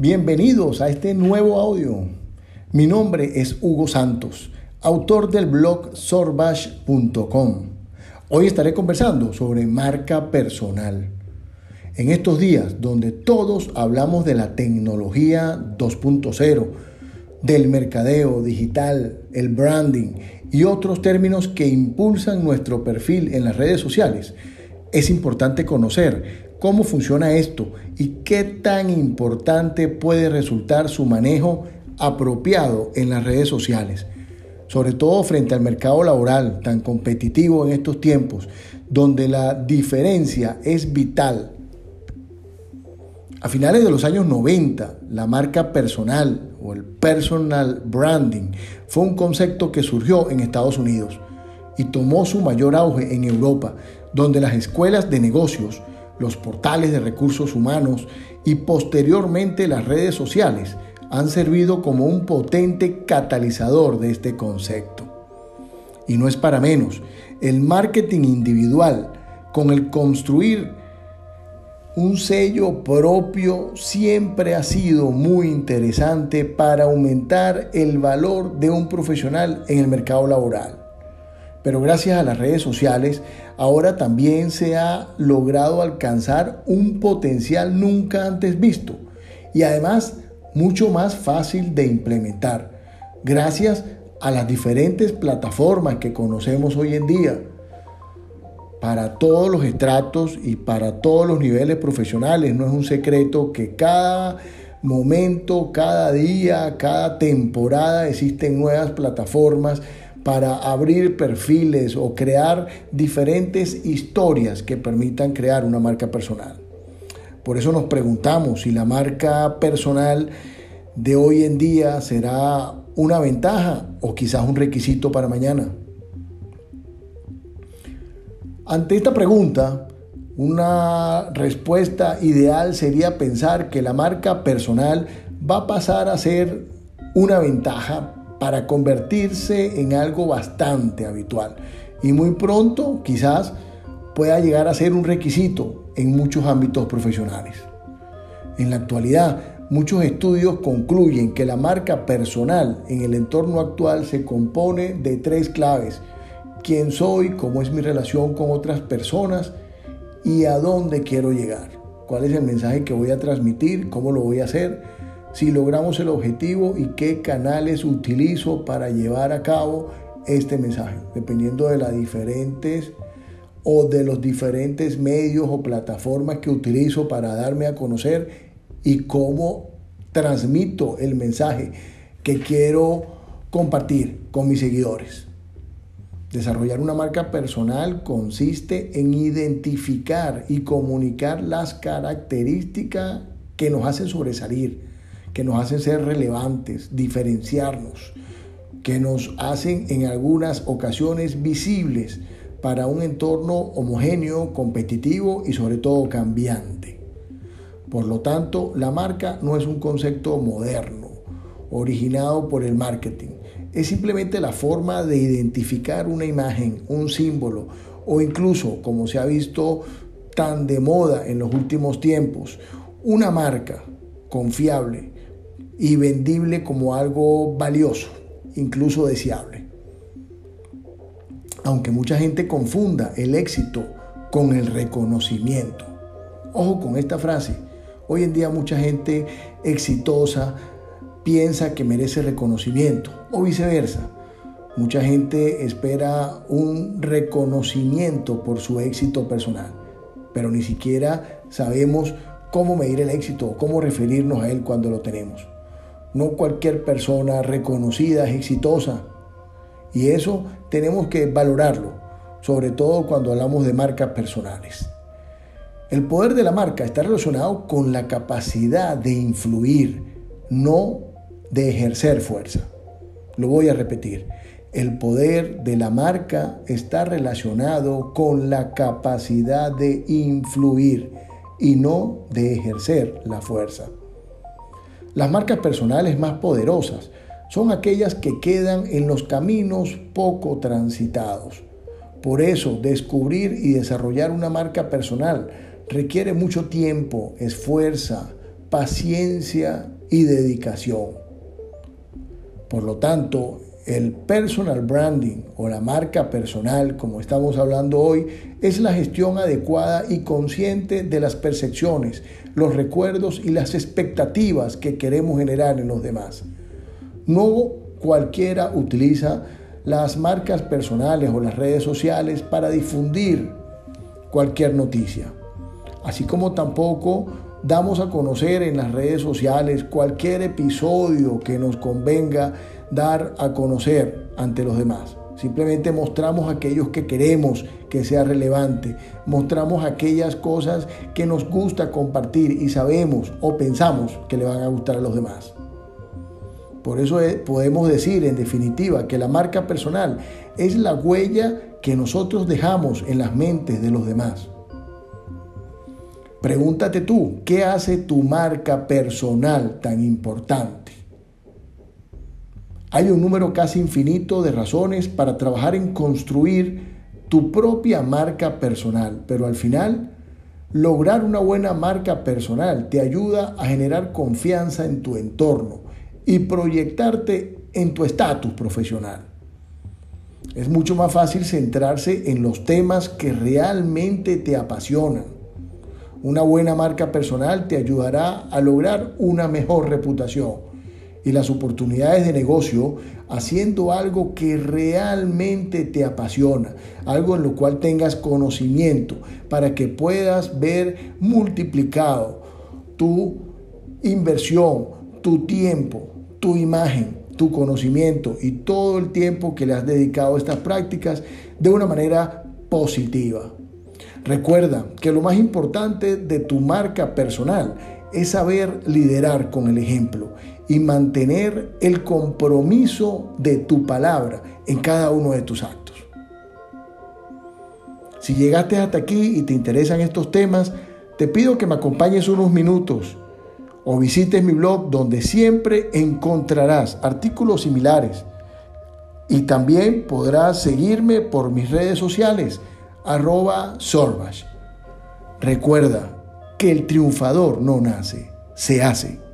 Bienvenidos a este nuevo audio. Mi nombre es Hugo Santos, autor del blog sorbash.com. Hoy estaré conversando sobre marca personal. En estos días donde todos hablamos de la tecnología 2.0, del mercadeo digital, el branding y otros términos que impulsan nuestro perfil en las redes sociales, es importante conocer cómo funciona esto y qué tan importante puede resultar su manejo apropiado en las redes sociales, sobre todo frente al mercado laboral tan competitivo en estos tiempos, donde la diferencia es vital. A finales de los años 90, la marca personal o el personal branding fue un concepto que surgió en Estados Unidos y tomó su mayor auge en Europa, donde las escuelas de negocios los portales de recursos humanos y posteriormente las redes sociales han servido como un potente catalizador de este concepto. Y no es para menos, el marketing individual con el construir un sello propio siempre ha sido muy interesante para aumentar el valor de un profesional en el mercado laboral. Pero gracias a las redes sociales, ahora también se ha logrado alcanzar un potencial nunca antes visto y además mucho más fácil de implementar, gracias a las diferentes plataformas que conocemos hoy en día. Para todos los estratos y para todos los niveles profesionales, no es un secreto que cada momento, cada día, cada temporada existen nuevas plataformas para abrir perfiles o crear diferentes historias que permitan crear una marca personal. Por eso nos preguntamos si la marca personal de hoy en día será una ventaja o quizás un requisito para mañana. Ante esta pregunta, una respuesta ideal sería pensar que la marca personal va a pasar a ser una ventaja para convertirse en algo bastante habitual. Y muy pronto quizás pueda llegar a ser un requisito en muchos ámbitos profesionales. En la actualidad, muchos estudios concluyen que la marca personal en el entorno actual se compone de tres claves. ¿Quién soy? ¿Cómo es mi relación con otras personas? ¿Y a dónde quiero llegar? ¿Cuál es el mensaje que voy a transmitir? ¿Cómo lo voy a hacer? Si logramos el objetivo y qué canales utilizo para llevar a cabo este mensaje, dependiendo de las diferentes o de los diferentes medios o plataformas que utilizo para darme a conocer y cómo transmito el mensaje que quiero compartir con mis seguidores. Desarrollar una marca personal consiste en identificar y comunicar las características que nos hacen sobresalir, que nos hacen ser relevantes, diferenciarnos, que nos hacen en algunas ocasiones visibles para un entorno homogéneo, competitivo y sobre todo cambiante. Por lo tanto, la marca no es un concepto moderno, originado por el marketing. Es simplemente la forma de identificar una imagen, un símbolo o incluso, como se ha visto tan de moda en los últimos tiempos, una marca confiable y vendible como algo valioso, incluso deseable. Aunque mucha gente confunda el éxito con el reconocimiento. Ojo con esta frase. Hoy en día mucha gente exitosa piensa que merece reconocimiento o viceversa. Mucha gente espera un reconocimiento por su éxito personal, pero ni siquiera sabemos cómo medir el éxito o cómo referirnos a él cuando lo tenemos. No cualquier persona reconocida es exitosa. Y eso tenemos que valorarlo, sobre todo cuando hablamos de marcas personales. El poder de la marca está relacionado con la capacidad de influir, no de ejercer fuerza. Lo voy a repetir. El poder de la marca está relacionado con la capacidad de influir y no de ejercer la fuerza. Las marcas personales más poderosas son aquellas que quedan en los caminos poco transitados. Por eso, descubrir y desarrollar una marca personal requiere mucho tiempo, esfuerzo, paciencia y dedicación. Por lo tanto, el personal branding o la marca personal, como estamos hablando hoy, es la gestión adecuada y consciente de las percepciones, los recuerdos y las expectativas que queremos generar en los demás. No cualquiera utiliza las marcas personales o las redes sociales para difundir cualquier noticia. Así como tampoco damos a conocer en las redes sociales cualquier episodio que nos convenga dar a conocer ante los demás. Simplemente mostramos aquellos que queremos que sea relevante. Mostramos aquellas cosas que nos gusta compartir y sabemos o pensamos que le van a gustar a los demás. Por eso podemos decir en definitiva que la marca personal es la huella que nosotros dejamos en las mentes de los demás. Pregúntate tú, ¿qué hace tu marca personal tan importante? Hay un número casi infinito de razones para trabajar en construir tu propia marca personal, pero al final, lograr una buena marca personal te ayuda a generar confianza en tu entorno y proyectarte en tu estatus profesional. Es mucho más fácil centrarse en los temas que realmente te apasionan una buena marca personal te ayudará a lograr una mejor reputación y las oportunidades de negocio haciendo algo que realmente te apasiona, algo en lo cual tengas conocimiento para que puedas ver multiplicado tu inversión, tu tiempo, tu imagen, tu conocimiento y todo el tiempo que le has dedicado a estas prácticas de una manera positiva. Recuerda que lo más importante de tu marca personal es saber liderar con el ejemplo y mantener el compromiso de tu palabra en cada uno de tus actos. Si llegaste hasta aquí y te interesan estos temas, te pido que me acompañes unos minutos o visites mi blog donde siempre encontrarás artículos similares y también podrás seguirme por mis redes sociales arroba Sorbash. Recuerda que el triunfador no nace, se hace.